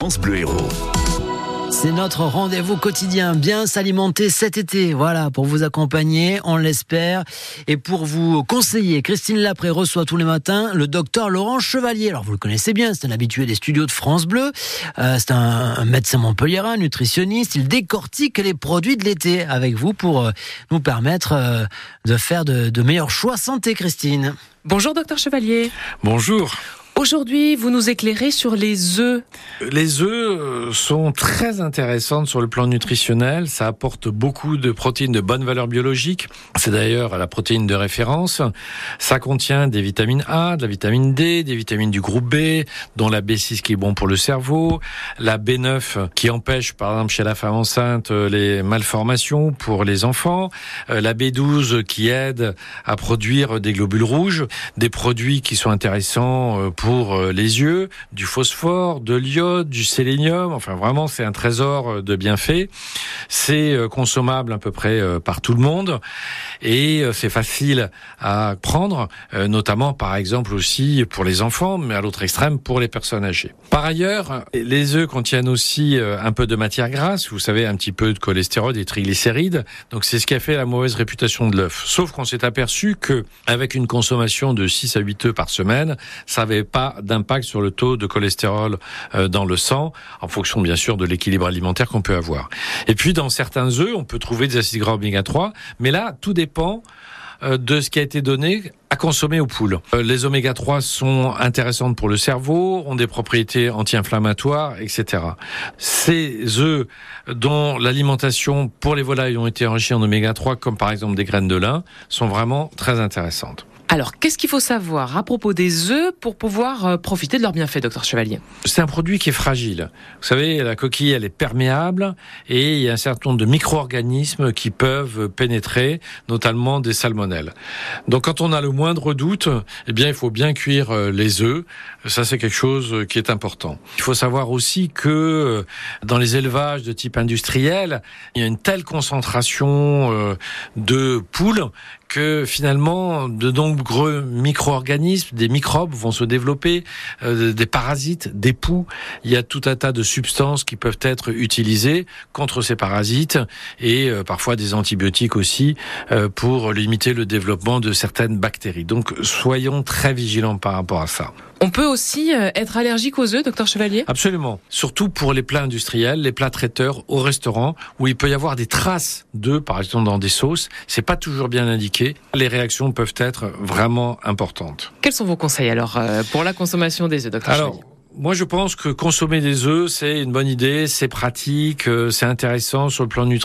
France Bleu Héros. C'est notre rendez-vous quotidien, bien s'alimenter cet été. Voilà, pour vous accompagner, on l'espère. Et pour vous conseiller, Christine Lapré reçoit tous les matins le docteur Laurent Chevalier. Alors vous le connaissez bien, c'est un habitué des studios de France Bleu. Euh, c'est un, un médecin montpelliérain, nutritionniste. Il décortique les produits de l'été avec vous pour euh, nous permettre euh, de faire de, de meilleurs choix santé, Christine. Bonjour docteur Chevalier. Bonjour. Aujourd'hui, vous nous éclairez sur les œufs. Les œufs euh, sont très intéressantes sur le plan nutritionnel. Ça apporte beaucoup de protéines de bonne valeur biologique. C'est d'ailleurs la protéine de référence. Ça contient des vitamines A, de la vitamine D, des vitamines du groupe B, dont la B6 qui est bon pour le cerveau, la B9 qui empêche, par exemple, chez la femme enceinte, euh, les malformations pour les enfants, euh, la B12 qui aide à produire des globules rouges, des produits qui sont intéressants pour pour les yeux, du phosphore, de l'iode, du sélénium. Enfin, vraiment, c'est un trésor de bienfaits. C'est consommable à peu près par tout le monde et c'est facile à prendre, notamment par exemple aussi pour les enfants, mais à l'autre extrême pour les personnes âgées. Par ailleurs, les œufs contiennent aussi un peu de matière grasse, vous savez, un petit peu de cholestérol, des triglycérides. Donc c'est ce qui a fait la mauvaise réputation de l'œuf. Sauf qu'on s'est aperçu que avec une consommation de 6 à 8 œufs par semaine, ça avait pas d'impact sur le taux de cholestérol dans le sang, en fonction bien sûr de l'équilibre alimentaire qu'on peut avoir. Et puis dans certains œufs, on peut trouver des acides gras oméga 3, mais là, tout dépend de ce qui a été donné à consommer aux poules. Les oméga 3 sont intéressantes pour le cerveau, ont des propriétés anti-inflammatoires, etc. Ces œufs dont l'alimentation pour les volailles ont été enrichis en oméga 3, comme par exemple des graines de lin, sont vraiment très intéressantes. Alors, qu'est-ce qu'il faut savoir à propos des œufs pour pouvoir profiter de leurs bienfaits, docteur Chevalier? C'est un produit qui est fragile. Vous savez, la coquille, elle est perméable et il y a un certain nombre de micro-organismes qui peuvent pénétrer, notamment des salmonelles. Donc, quand on a le moindre doute, eh bien, il faut bien cuire les œufs. Ça, c'est quelque chose qui est important. Il faut savoir aussi que dans les élevages de type industriel, il y a une telle concentration de poules que finalement de nombreux micro-organismes, des microbes vont se développer, euh, des parasites, des poux. Il y a tout un tas de substances qui peuvent être utilisées contre ces parasites et euh, parfois des antibiotiques aussi euh, pour limiter le développement de certaines bactéries. Donc soyons très vigilants par rapport à ça. On peut aussi être allergique aux œufs, docteur Chevalier? Absolument. Surtout pour les plats industriels, les plats traiteurs au restaurant, où il peut y avoir des traces d'œufs, par exemple dans des sauces. C'est pas toujours bien indiqué. Les réactions peuvent être vraiment importantes. Quels sont vos conseils alors pour la consommation des œufs, docteur alors, Chevalier? moi, je pense que consommer des œufs, c'est une bonne idée, c'est pratique, c'est intéressant sur le plan nutritionnel.